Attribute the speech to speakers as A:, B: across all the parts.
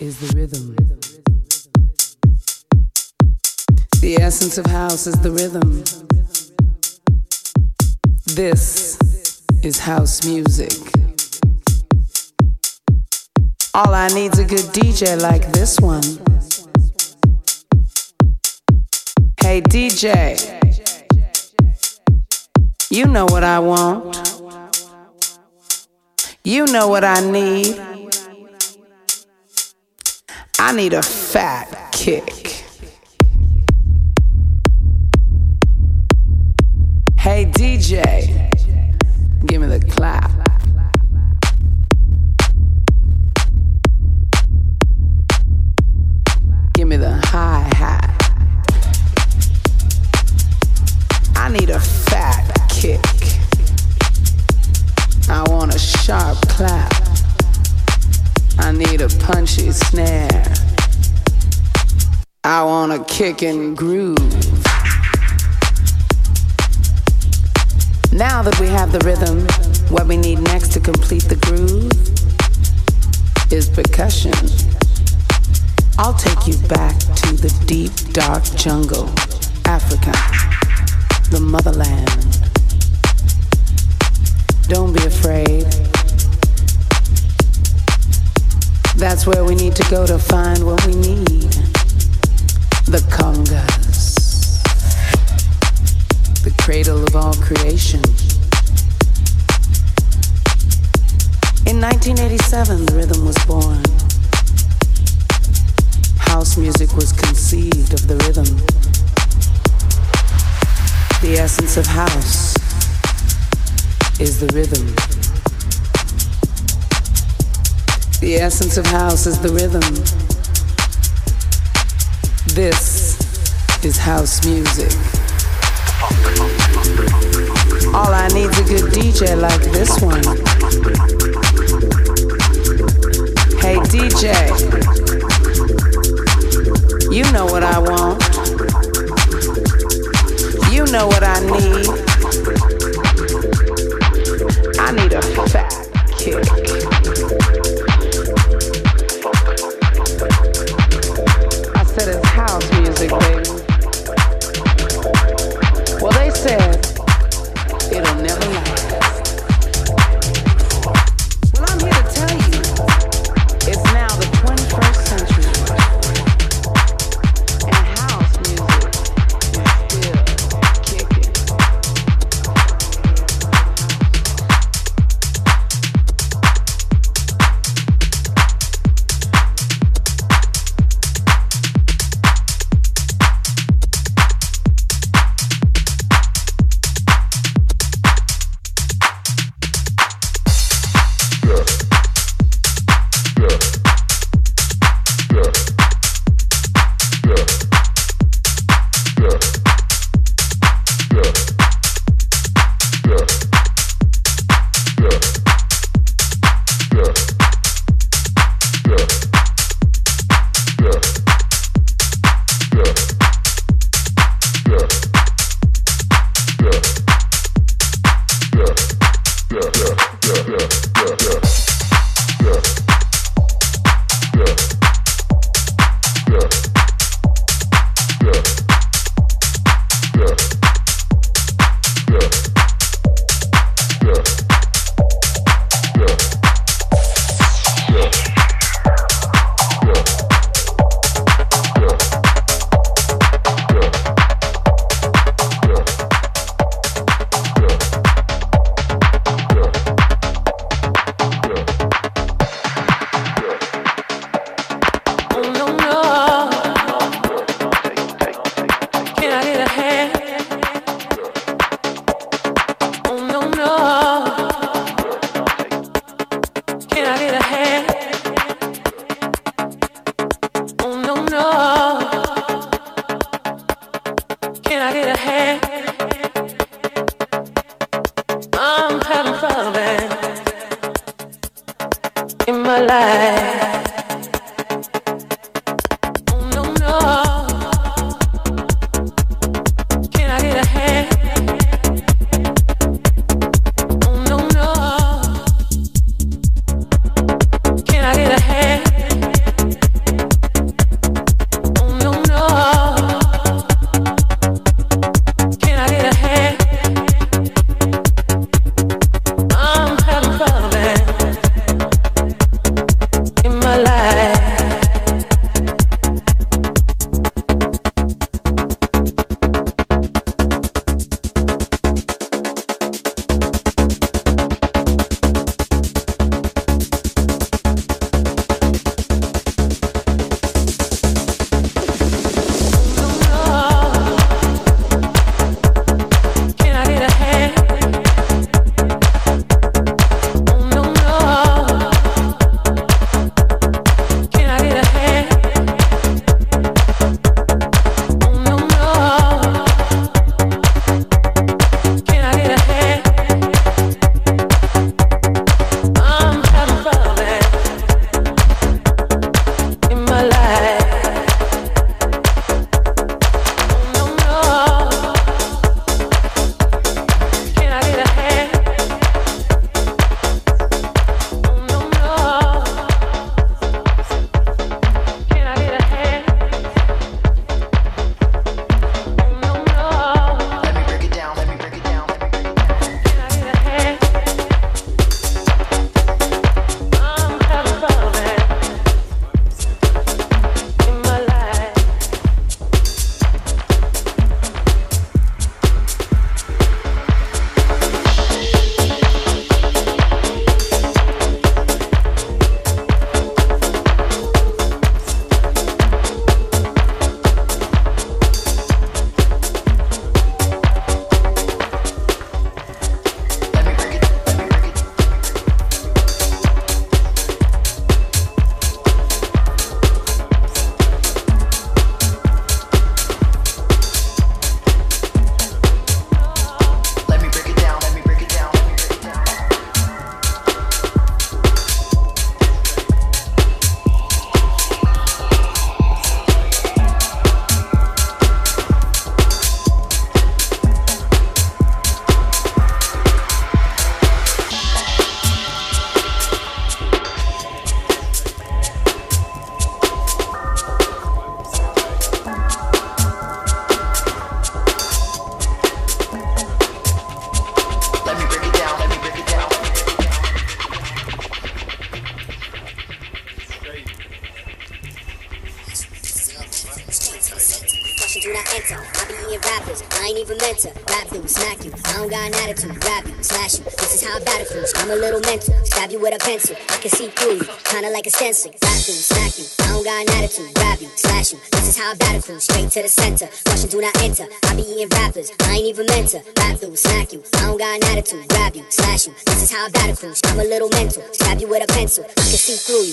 A: is the rhythm. The essence of house is the rhythm. This is house music. All I need's a good DJ like this one. Hey DJ, you know what I want. You know what I need. I need a fat kick. Hey DJ, give me the clap. Give me the hi hat. I need a fat kick. I want a sharp clap. I need a punchy snare. I want a kick and groove. Now that we have the rhythm, what we need next to complete the groove is percussion. I'll take you back to the deep, dark jungle, Africa, the motherland. Don't be afraid. That's where we need to go to find what we need. The congas, the cradle of all creation. In 1987, the rhythm was born. House music was conceived of the rhythm. The essence of house is the rhythm. The essence of house is the rhythm. This is house music. All I need's a good DJ like this one. Hey DJ, you know what I want. You know what I need. I need a fat kick.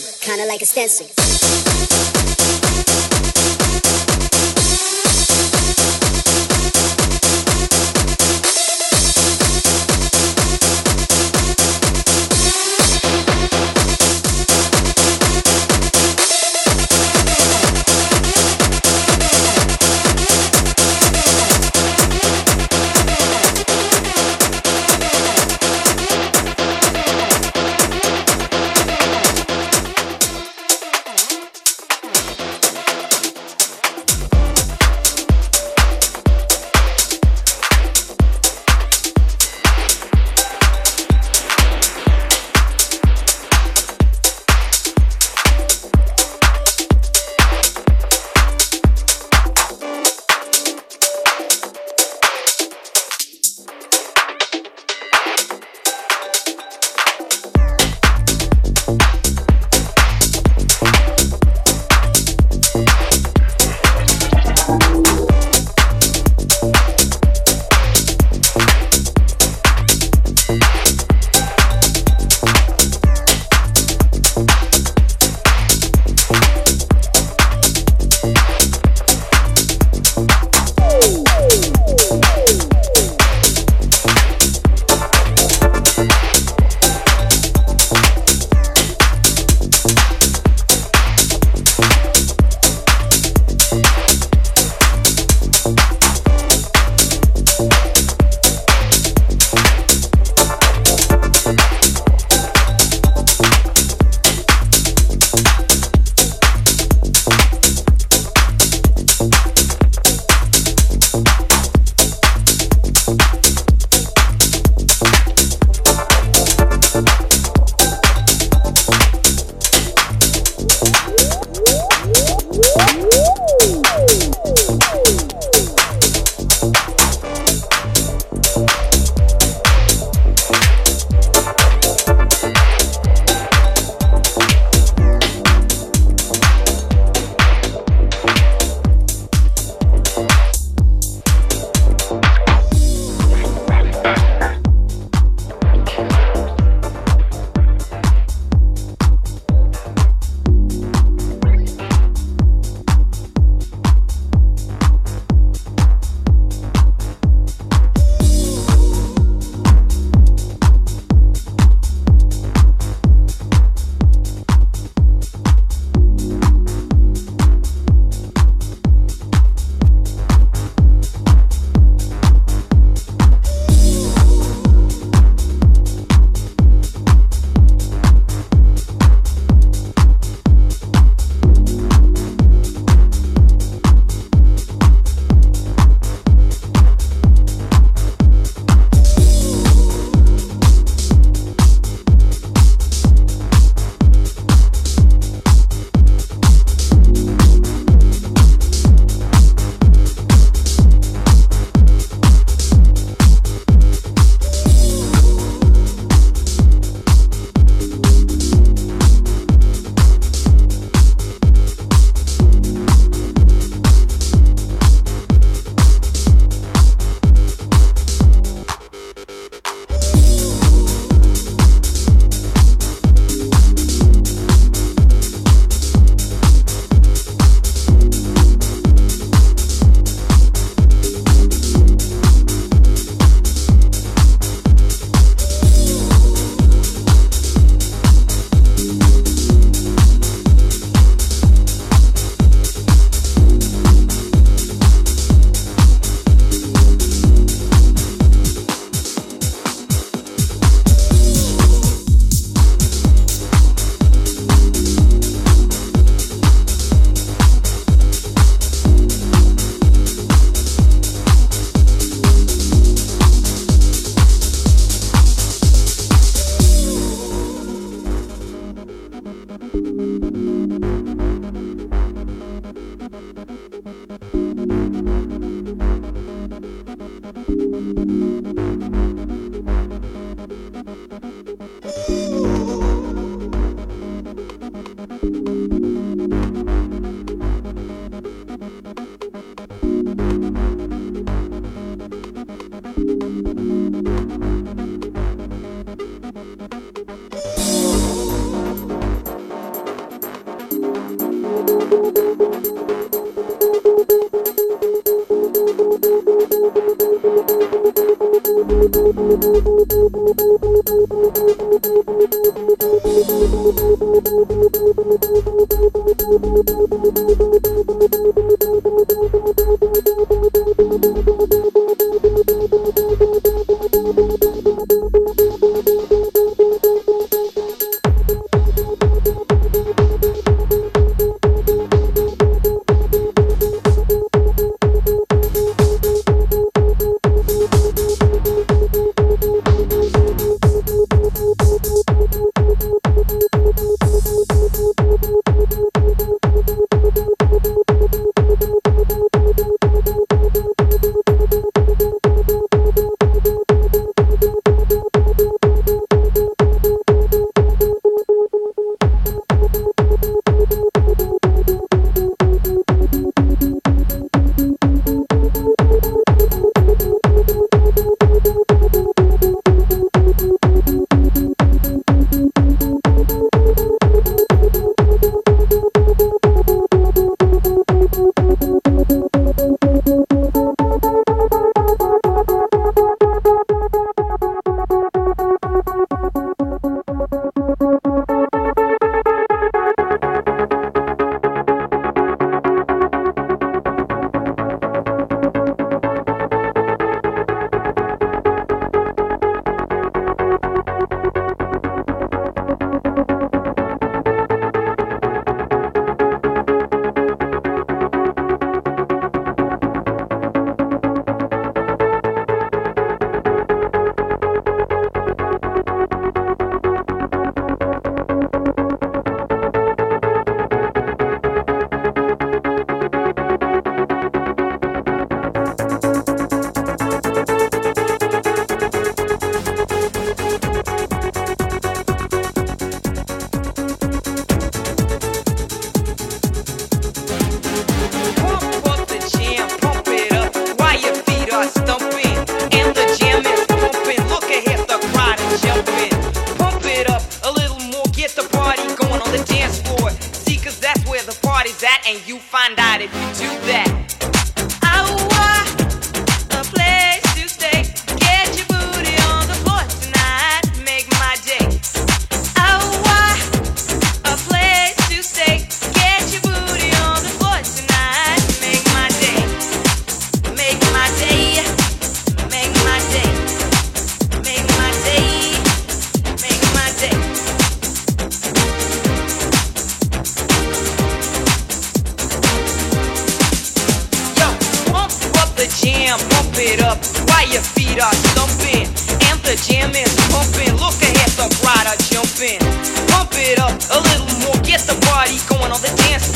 A: You,
B: kinda like a stencil.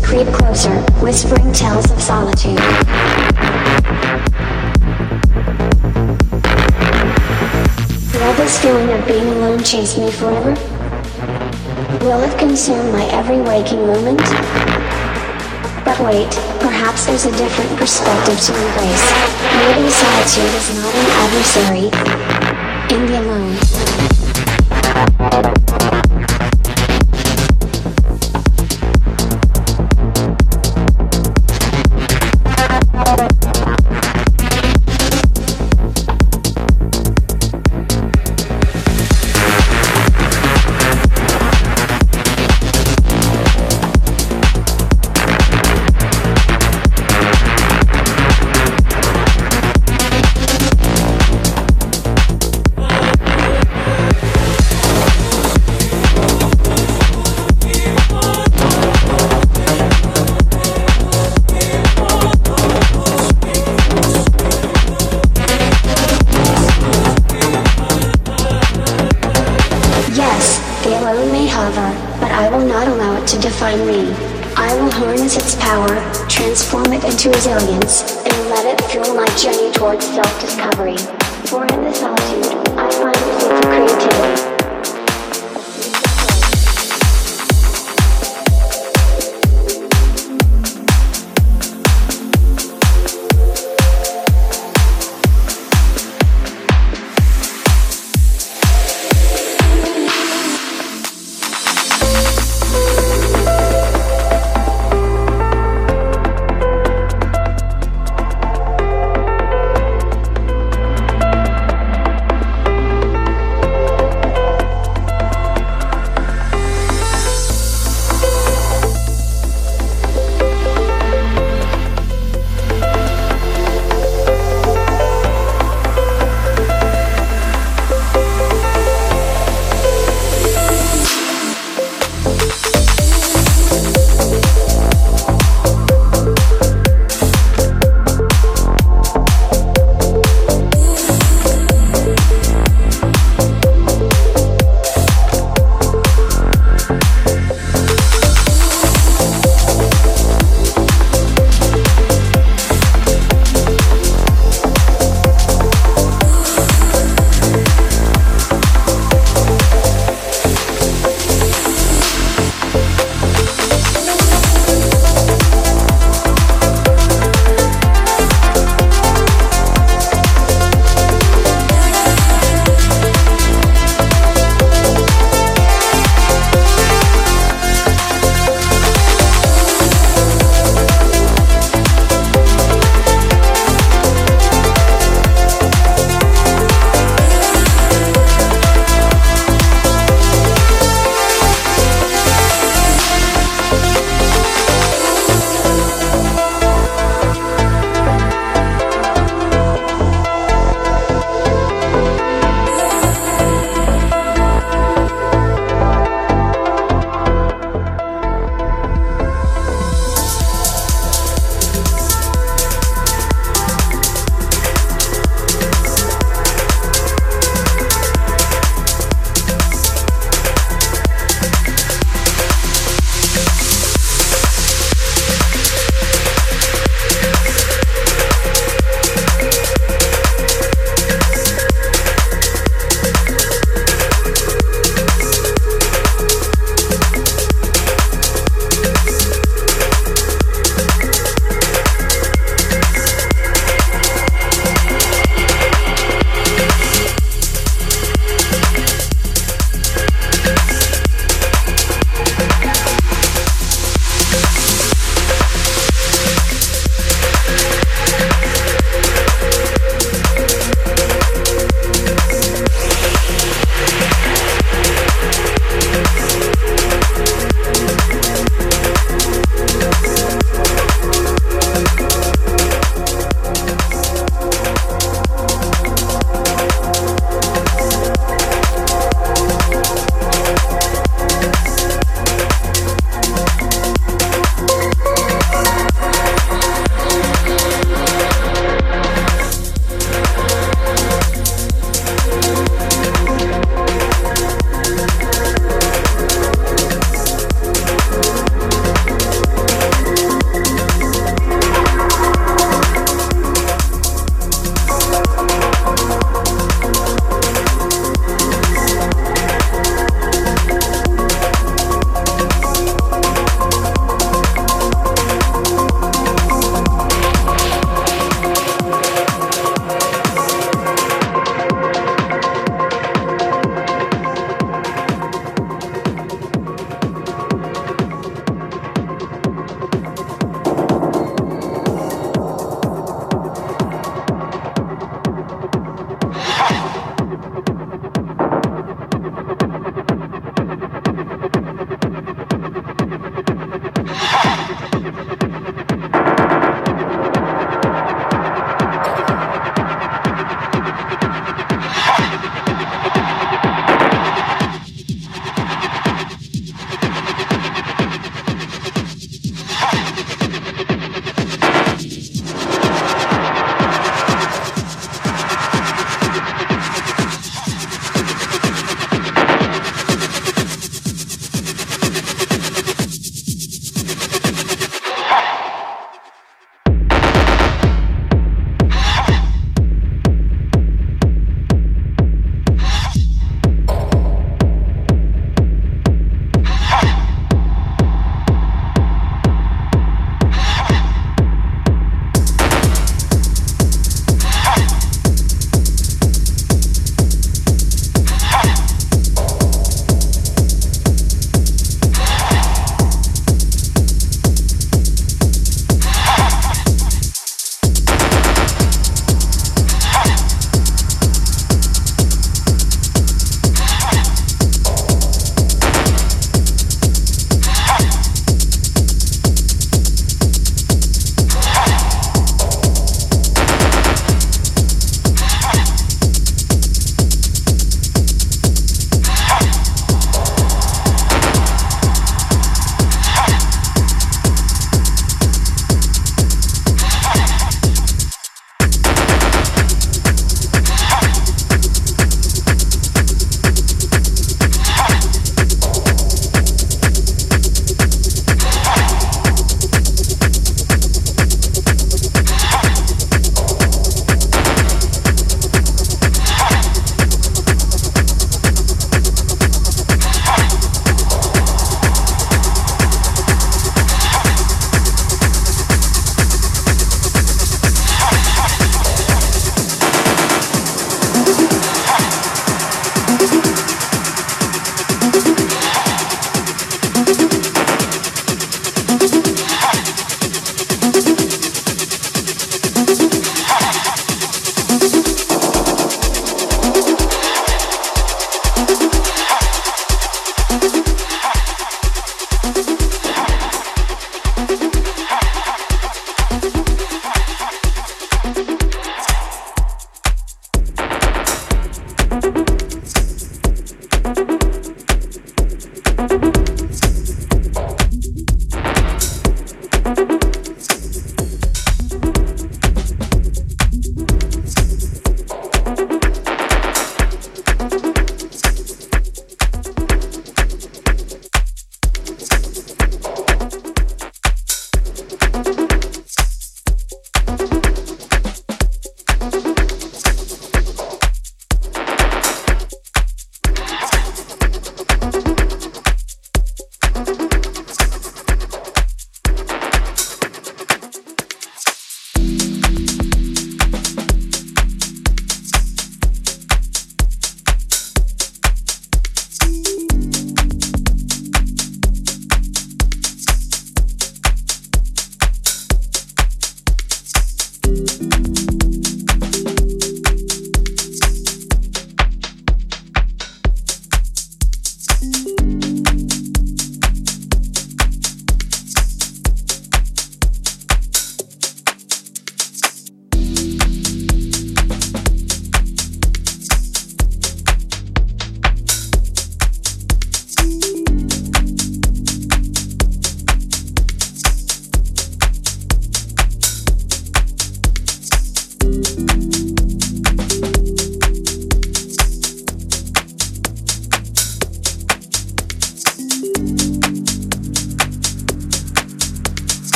C: Creep closer, whispering tales of solitude. Will this feeling of being alone chase me forever? Will it consume my every waking moment? But wait, perhaps there's a different perspective to embrace. Maybe solitude is not an adversary. In the alone.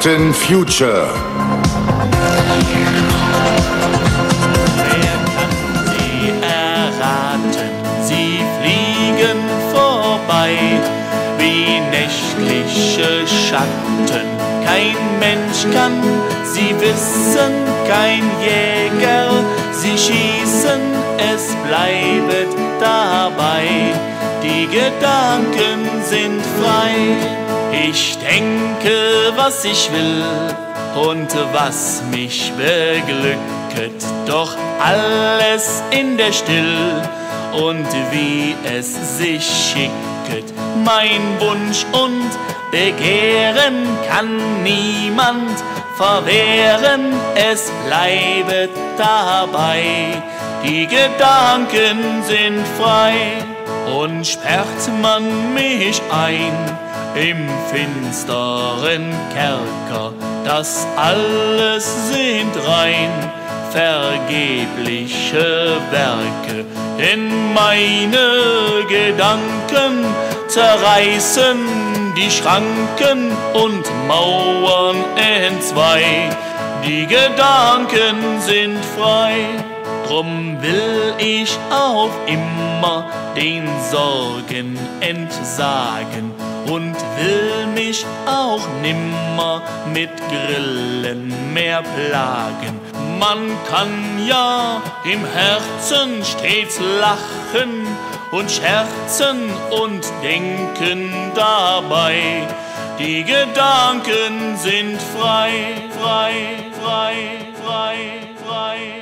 D: Captain Future.
E: Wer kann sie erraten? Sie fliegen vorbei wie nächtliche Schatten. Kein Mensch kann sie wissen, kein Jäger sie schießen, es bleibt dabei. Die Gedanken sind frei. Ich denke, was ich will und was mich beglücket, doch alles in der Still und wie es sich schicket. Mein Wunsch und Begehren kann niemand verwehren, es bleibt dabei. Die Gedanken sind frei und sperrt man mich ein im finsteren Kerker, das alles sind rein vergebliche Werke, denn meine Gedanken zerreißen die Schranken und Mauern entzwei. Die Gedanken sind frei, drum will ich auf immer den Sorgen entsagen und will mich auch nimmer mit Grillen mehr plagen. Man kann ja im Herzen stets lachen und scherzen und denken dabei. Die Gedanken sind frei, frei, frei, frei.